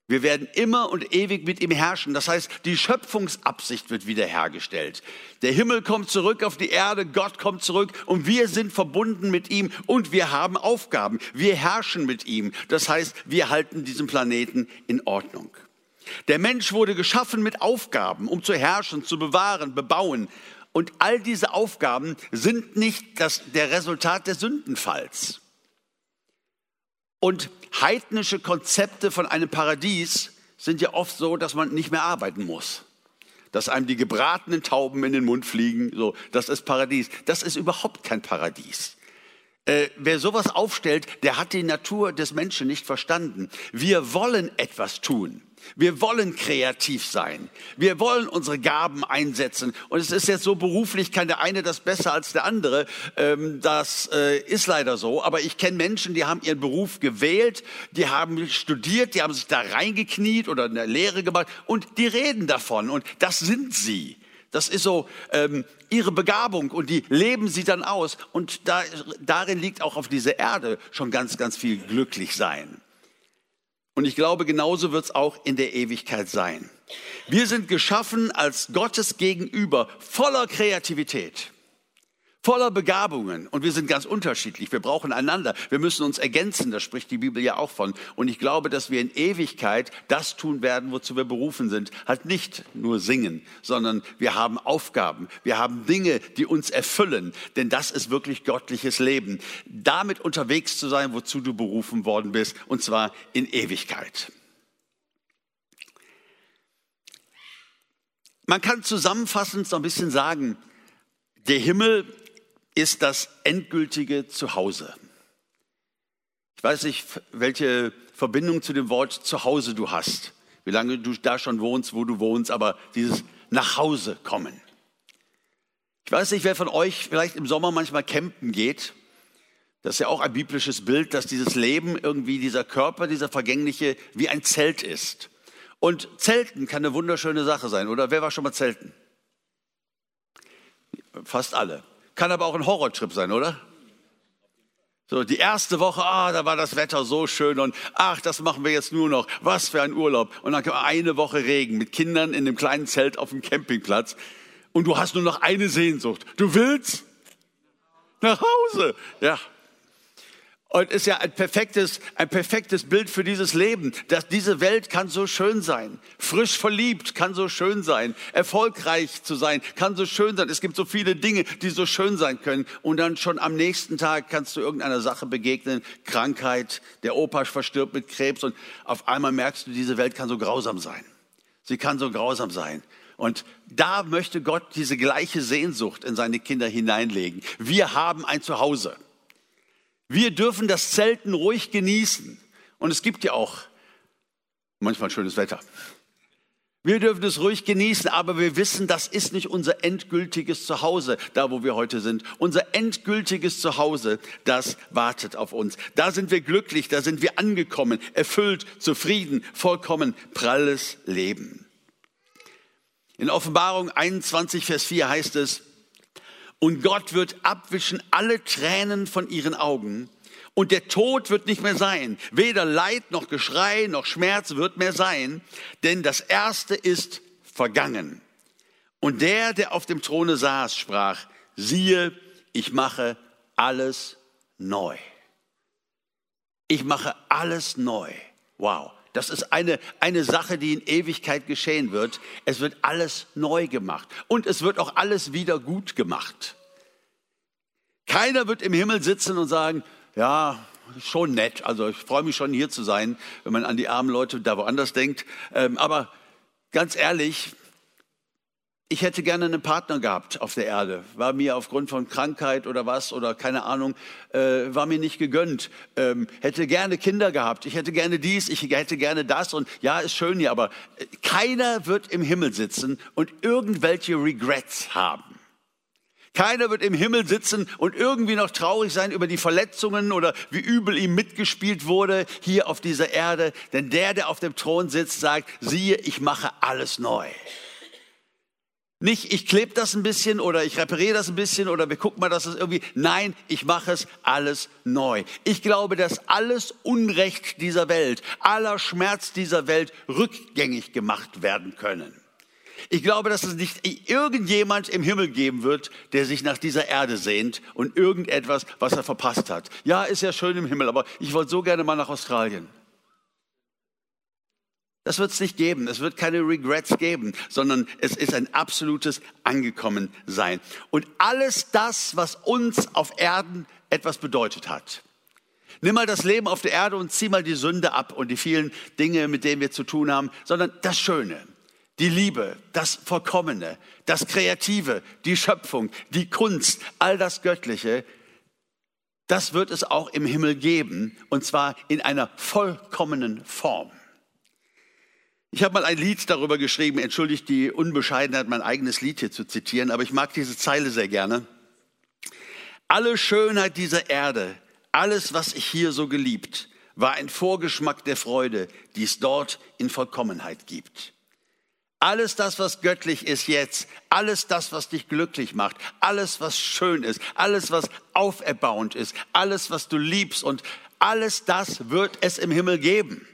Wir werden immer und ewig mit ihm herrschen. Das heißt, die Schöpfungsabsicht wird wiederhergestellt. Der Himmel kommt zurück auf die Erde, Gott kommt zurück und wir sind verbunden mit ihm und wir haben Aufgaben. Wir herrschen mit ihm. Das heißt, wir halten diesen Planeten in Ordnung. Der Mensch wurde geschaffen mit Aufgaben, um zu herrschen, zu bewahren, bebauen. Und all diese Aufgaben sind nicht das, der Resultat des Sündenfalls. Und heidnische Konzepte von einem Paradies sind ja oft so, dass man nicht mehr arbeiten muss. Dass einem die gebratenen Tauben in den Mund fliegen, so, das ist Paradies. Das ist überhaupt kein Paradies. Äh, wer sowas aufstellt, der hat die Natur des Menschen nicht verstanden. Wir wollen etwas tun. Wir wollen kreativ sein. Wir wollen unsere Gaben einsetzen. Und es ist jetzt so beruflich, kann der eine das besser als der andere. Ähm, das äh, ist leider so. Aber ich kenne Menschen, die haben ihren Beruf gewählt, die haben studiert, die haben sich da reingekniet oder eine Lehre gemacht und die reden davon. Und das sind sie. Das ist so ähm, ihre Begabung und die leben sie dann aus. Und da, darin liegt auch auf dieser Erde schon ganz, ganz viel glücklich sein. Und ich glaube, genauso wird es auch in der Ewigkeit sein. Wir sind geschaffen als Gottes Gegenüber voller Kreativität voller Begabungen und wir sind ganz unterschiedlich. Wir brauchen einander. Wir müssen uns ergänzen. Das spricht die Bibel ja auch von. Und ich glaube, dass wir in Ewigkeit das tun werden, wozu wir berufen sind. Halt nicht nur singen, sondern wir haben Aufgaben. Wir haben Dinge, die uns erfüllen. Denn das ist wirklich göttliches Leben. Damit unterwegs zu sein, wozu du berufen worden bist. Und zwar in Ewigkeit. Man kann zusammenfassend so ein bisschen sagen, der Himmel ist das endgültige Zuhause. Ich weiß nicht, welche Verbindung zu dem Wort Zuhause du hast, wie lange du da schon wohnst, wo du wohnst, aber dieses nach Hause kommen. Ich weiß nicht, wer von euch vielleicht im Sommer manchmal campen geht. Das ist ja auch ein biblisches Bild, dass dieses Leben irgendwie, dieser Körper, dieser vergängliche, wie ein Zelt ist. Und Zelten kann eine wunderschöne Sache sein, oder? Wer war schon mal Zelten? Fast alle. Kann aber auch ein Horrortrip sein, oder? So, die erste Woche, ah, da war das Wetter so schön und ach, das machen wir jetzt nur noch. Was für ein Urlaub. Und dann kam eine Woche Regen mit Kindern in dem kleinen Zelt auf dem Campingplatz und du hast nur noch eine Sehnsucht. Du willst nach Hause. Ja, und ist ja ein perfektes, ein perfektes Bild für dieses Leben. Dass diese Welt kann so schön sein. Frisch verliebt kann so schön sein. Erfolgreich zu sein kann so schön sein. Es gibt so viele Dinge, die so schön sein können. Und dann schon am nächsten Tag kannst du irgendeiner Sache begegnen. Krankheit, der Opa verstirbt mit Krebs und auf einmal merkst du, diese Welt kann so grausam sein. Sie kann so grausam sein. Und da möchte Gott diese gleiche Sehnsucht in seine Kinder hineinlegen. Wir haben ein Zuhause. Wir dürfen das Zelten ruhig genießen. Und es gibt ja auch manchmal schönes Wetter. Wir dürfen es ruhig genießen, aber wir wissen, das ist nicht unser endgültiges Zuhause, da wo wir heute sind. Unser endgültiges Zuhause, das wartet auf uns. Da sind wir glücklich, da sind wir angekommen, erfüllt, zufrieden, vollkommen pralles Leben. In Offenbarung 21, Vers 4 heißt es, und Gott wird abwischen alle Tränen von ihren Augen. Und der Tod wird nicht mehr sein. Weder Leid noch Geschrei noch Schmerz wird mehr sein, denn das Erste ist vergangen. Und der, der auf dem Throne saß, sprach, siehe, ich mache alles neu. Ich mache alles neu. Wow. Das ist eine, eine Sache, die in Ewigkeit geschehen wird. Es wird alles neu gemacht und es wird auch alles wieder gut gemacht. Keiner wird im Himmel sitzen und sagen, ja, schon nett. Also ich freue mich schon hier zu sein, wenn man an die armen Leute da woanders denkt. Ähm, aber ganz ehrlich, ich hätte gerne einen Partner gehabt auf der Erde. War mir aufgrund von Krankheit oder was oder keine Ahnung, äh, war mir nicht gegönnt. Ähm, hätte gerne Kinder gehabt. Ich hätte gerne dies, ich hätte gerne das. Und ja, ist schön hier, aber äh, keiner wird im Himmel sitzen und irgendwelche Regrets haben. Keiner wird im Himmel sitzen und irgendwie noch traurig sein über die Verletzungen oder wie übel ihm mitgespielt wurde hier auf dieser Erde. Denn der, der auf dem Thron sitzt, sagt, siehe, ich mache alles neu. Nicht, ich klebe das ein bisschen oder ich repariere das ein bisschen oder wir gucken mal, dass es irgendwie. Nein, ich mache es alles neu. Ich glaube, dass alles Unrecht dieser Welt, aller Schmerz dieser Welt rückgängig gemacht werden können. Ich glaube, dass es nicht irgendjemand im Himmel geben wird, der sich nach dieser Erde sehnt und irgendetwas, was er verpasst hat. Ja, ist ja schön im Himmel, aber ich wollte so gerne mal nach Australien. Das wird es nicht geben. Es wird keine Regrets geben, sondern es ist ein absolutes Angekommensein. Und alles das, was uns auf Erden etwas bedeutet hat. Nimm mal das Leben auf der Erde und zieh mal die Sünde ab und die vielen Dinge, mit denen wir zu tun haben, sondern das Schöne, die Liebe, das Vollkommene, das Kreative, die Schöpfung, die Kunst, all das Göttliche, das wird es auch im Himmel geben und zwar in einer vollkommenen Form. Ich habe mal ein Lied darüber geschrieben, entschuldigt die Unbescheidenheit, mein eigenes Lied hier zu zitieren, aber ich mag diese Zeile sehr gerne. Alle Schönheit dieser Erde, alles, was ich hier so geliebt, war ein Vorgeschmack der Freude, die es dort in Vollkommenheit gibt. Alles das, was göttlich ist jetzt, alles das, was dich glücklich macht, alles, was schön ist, alles, was auferbauend ist, alles, was du liebst und alles das wird es im Himmel geben.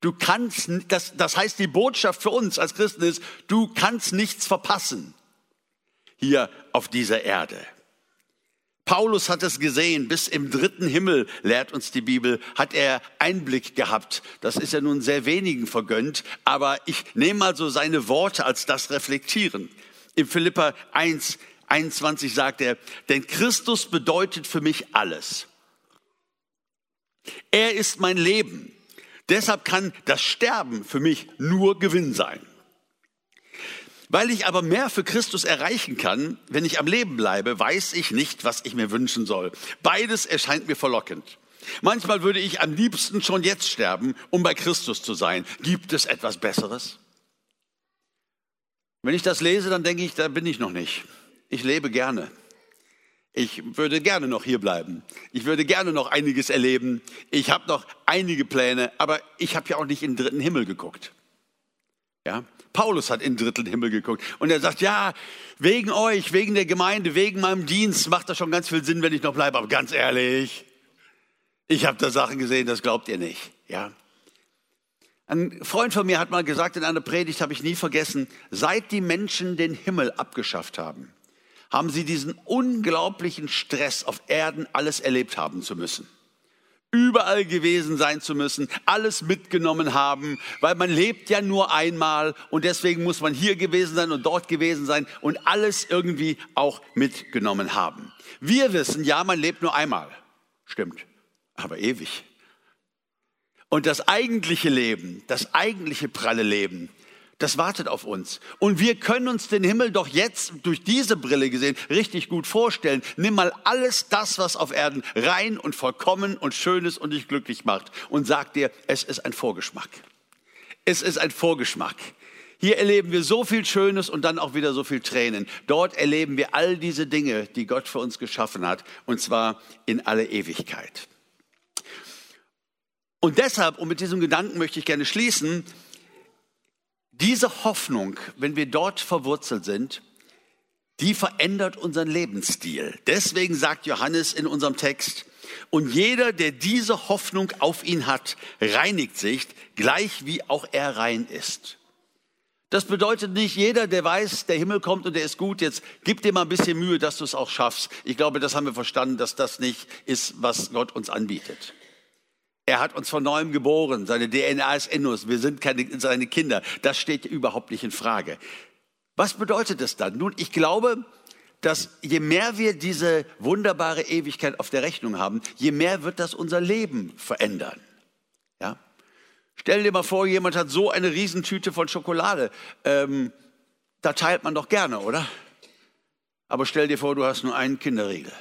Du kannst, das, das heißt, die Botschaft für uns als Christen ist, du kannst nichts verpassen hier auf dieser Erde. Paulus hat es gesehen, bis im dritten Himmel, lehrt uns die Bibel, hat er Einblick gehabt. Das ist ja nun sehr wenigen vergönnt, aber ich nehme mal so seine Worte als das reflektieren. In Philippa 1, 21 sagt er, denn Christus bedeutet für mich alles. Er ist mein Leben. Deshalb kann das Sterben für mich nur Gewinn sein. Weil ich aber mehr für Christus erreichen kann, wenn ich am Leben bleibe, weiß ich nicht, was ich mir wünschen soll. Beides erscheint mir verlockend. Manchmal würde ich am liebsten schon jetzt sterben, um bei Christus zu sein. Gibt es etwas Besseres? Wenn ich das lese, dann denke ich, da bin ich noch nicht. Ich lebe gerne. Ich würde gerne noch hier bleiben. Ich würde gerne noch einiges erleben. Ich habe noch einige Pläne, aber ich habe ja auch nicht in den dritten Himmel geguckt. Ja? Paulus hat in den dritten Himmel geguckt und er sagt, ja, wegen euch, wegen der Gemeinde, wegen meinem Dienst macht das schon ganz viel Sinn, wenn ich noch bleibe. Aber ganz ehrlich, ich habe da Sachen gesehen, das glaubt ihr nicht. Ja? Ein Freund von mir hat mal gesagt in einer Predigt, habe ich nie vergessen, seit die Menschen den Himmel abgeschafft haben, haben sie diesen unglaublichen Stress auf Erden alles erlebt haben zu müssen überall gewesen sein zu müssen, alles mitgenommen haben, weil man lebt ja nur einmal und deswegen muss man hier gewesen sein und dort gewesen sein und alles irgendwie auch mitgenommen haben. Wir wissen, ja, man lebt nur einmal. Stimmt, aber ewig. Und das eigentliche Leben, das eigentliche pralle Leben, das wartet auf uns. Und wir können uns den Himmel doch jetzt durch diese Brille gesehen richtig gut vorstellen. Nimm mal alles das, was auf Erden rein und vollkommen und schön ist und dich glücklich macht und sag dir, es ist ein Vorgeschmack. Es ist ein Vorgeschmack. Hier erleben wir so viel Schönes und dann auch wieder so viel Tränen. Dort erleben wir all diese Dinge, die Gott für uns geschaffen hat, und zwar in alle Ewigkeit. Und deshalb, und mit diesem Gedanken möchte ich gerne schließen, diese Hoffnung, wenn wir dort verwurzelt sind, die verändert unseren Lebensstil. Deswegen sagt Johannes in unserem Text, und jeder, der diese Hoffnung auf ihn hat, reinigt sich, gleich wie auch er rein ist. Das bedeutet nicht, jeder, der weiß, der Himmel kommt und der ist gut, jetzt gib dir mal ein bisschen Mühe, dass du es auch schaffst. Ich glaube, das haben wir verstanden, dass das nicht ist, was Gott uns anbietet. Er hat uns von neuem geboren. Seine DNA ist in uns. Wir sind keine, seine Kinder. Das steht überhaupt nicht in Frage. Was bedeutet das dann? Nun, ich glaube, dass je mehr wir diese wunderbare Ewigkeit auf der Rechnung haben, je mehr wird das unser Leben verändern. Ja? Stell dir mal vor, jemand hat so eine Riesentüte von Schokolade. Ähm, da teilt man doch gerne, oder? Aber stell dir vor, du hast nur einen Kinderriegel.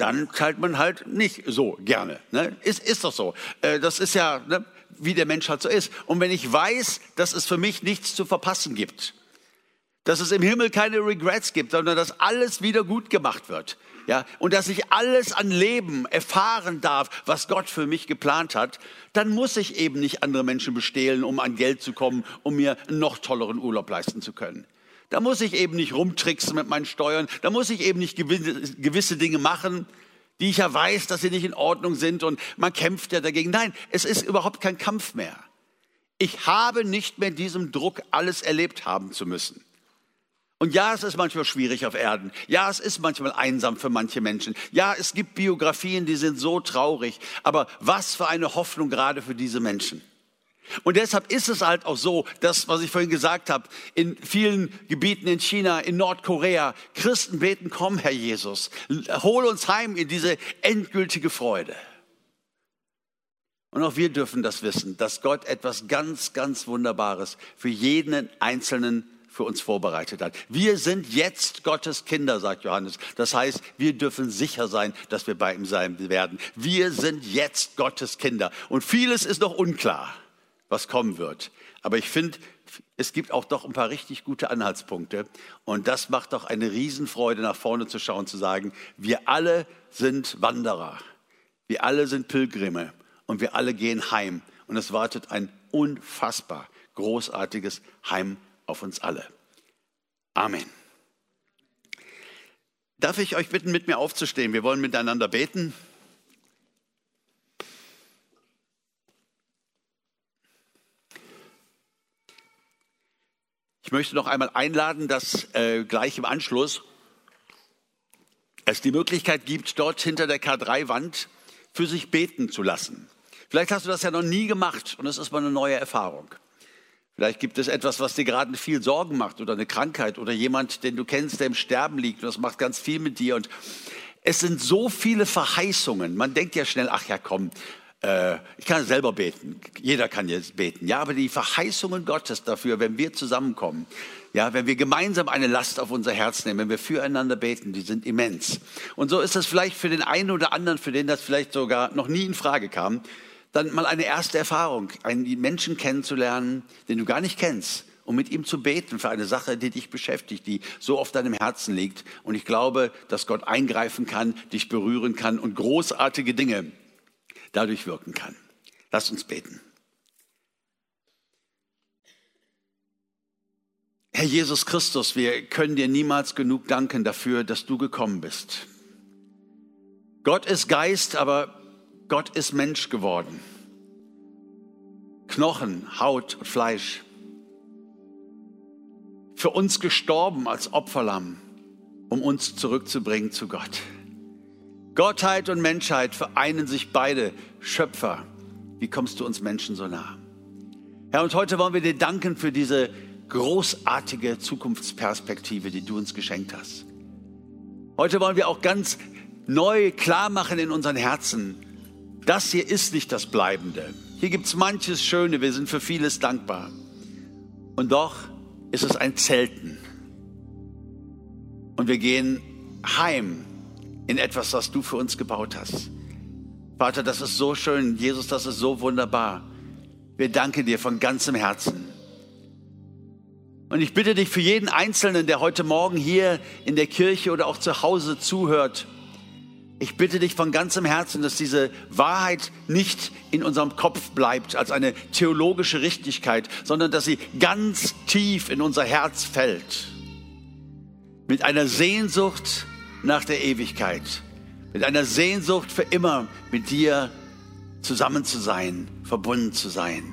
Dann teilt man halt nicht so gerne. Ne? Ist, ist doch so. Äh, das ist ja, ne, wie der Mensch halt so ist. Und wenn ich weiß, dass es für mich nichts zu verpassen gibt, dass es im Himmel keine Regrets gibt, sondern dass alles wieder gut gemacht wird, ja, und dass ich alles an Leben erfahren darf, was Gott für mich geplant hat, dann muss ich eben nicht andere Menschen bestehlen, um an Geld zu kommen, um mir einen noch tolleren Urlaub leisten zu können. Da muss ich eben nicht rumtricksen mit meinen Steuern. Da muss ich eben nicht gewisse Dinge machen, die ich ja weiß, dass sie nicht in Ordnung sind und man kämpft ja dagegen. Nein, es ist überhaupt kein Kampf mehr. Ich habe nicht mehr diesen Druck, alles erlebt haben zu müssen. Und ja, es ist manchmal schwierig auf Erden. Ja, es ist manchmal einsam für manche Menschen. Ja, es gibt Biografien, die sind so traurig. Aber was für eine Hoffnung gerade für diese Menschen. Und deshalb ist es halt auch so, dass, was ich vorhin gesagt habe, in vielen Gebieten in China, in Nordkorea, Christen beten, komm, Herr Jesus, hol uns heim in diese endgültige Freude. Und auch wir dürfen das wissen, dass Gott etwas ganz, ganz Wunderbares für jeden Einzelnen für uns vorbereitet hat. Wir sind jetzt Gottes Kinder, sagt Johannes. Das heißt, wir dürfen sicher sein, dass wir bei ihm sein werden. Wir sind jetzt Gottes Kinder. Und vieles ist noch unklar was kommen wird. Aber ich finde, es gibt auch doch ein paar richtig gute Anhaltspunkte. Und das macht doch eine Riesenfreude, nach vorne zu schauen, zu sagen, wir alle sind Wanderer. Wir alle sind Pilgrime. Und wir alle gehen heim. Und es wartet ein unfassbar großartiges Heim auf uns alle. Amen. Darf ich euch bitten, mit mir aufzustehen? Wir wollen miteinander beten. Ich möchte noch einmal einladen, dass äh, gleich im Anschluss es die Möglichkeit gibt, dort hinter der K3-Wand für sich beten zu lassen. Vielleicht hast du das ja noch nie gemacht und es ist mal eine neue Erfahrung. Vielleicht gibt es etwas, was dir gerade viel Sorgen macht oder eine Krankheit oder jemand, den du kennst, der im Sterben liegt und das macht ganz viel mit dir. Und es sind so viele Verheißungen. Man denkt ja schnell, ach ja, komm, ich kann selber beten. Jeder kann jetzt beten. Ja, aber die Verheißungen Gottes dafür, wenn wir zusammenkommen, ja, wenn wir gemeinsam eine Last auf unser Herz nehmen, wenn wir füreinander beten, die sind immens. Und so ist das vielleicht für den einen oder anderen, für den das vielleicht sogar noch nie in Frage kam, dann mal eine erste Erfahrung, einen Menschen kennenzulernen, den du gar nicht kennst, um mit ihm zu beten für eine Sache, die dich beschäftigt, die so auf deinem Herzen liegt. Und ich glaube, dass Gott eingreifen kann, dich berühren kann und großartige Dinge dadurch wirken kann. Lass uns beten. Herr Jesus Christus, wir können dir niemals genug danken dafür, dass du gekommen bist. Gott ist Geist, aber Gott ist Mensch geworden. Knochen, Haut und Fleisch. Für uns gestorben als Opferlamm, um uns zurückzubringen zu Gott. Gottheit und Menschheit vereinen sich beide. Schöpfer, wie kommst du uns Menschen so nah? Herr, und heute wollen wir dir danken für diese großartige Zukunftsperspektive, die du uns geschenkt hast. Heute wollen wir auch ganz neu klar machen in unseren Herzen, das hier ist nicht das Bleibende. Hier gibt es manches Schöne, wir sind für vieles dankbar. Und doch ist es ein Zelten. Und wir gehen heim in etwas, was du für uns gebaut hast. Vater, das ist so schön. Jesus, das ist so wunderbar. Wir danken dir von ganzem Herzen. Und ich bitte dich für jeden Einzelnen, der heute Morgen hier in der Kirche oder auch zu Hause zuhört, ich bitte dich von ganzem Herzen, dass diese Wahrheit nicht in unserem Kopf bleibt als eine theologische Richtigkeit, sondern dass sie ganz tief in unser Herz fällt. Mit einer Sehnsucht nach der Ewigkeit, mit einer Sehnsucht für immer mit dir zusammen zu sein, verbunden zu sein.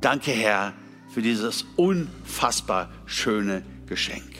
Danke, Herr, für dieses unfassbar schöne Geschenk.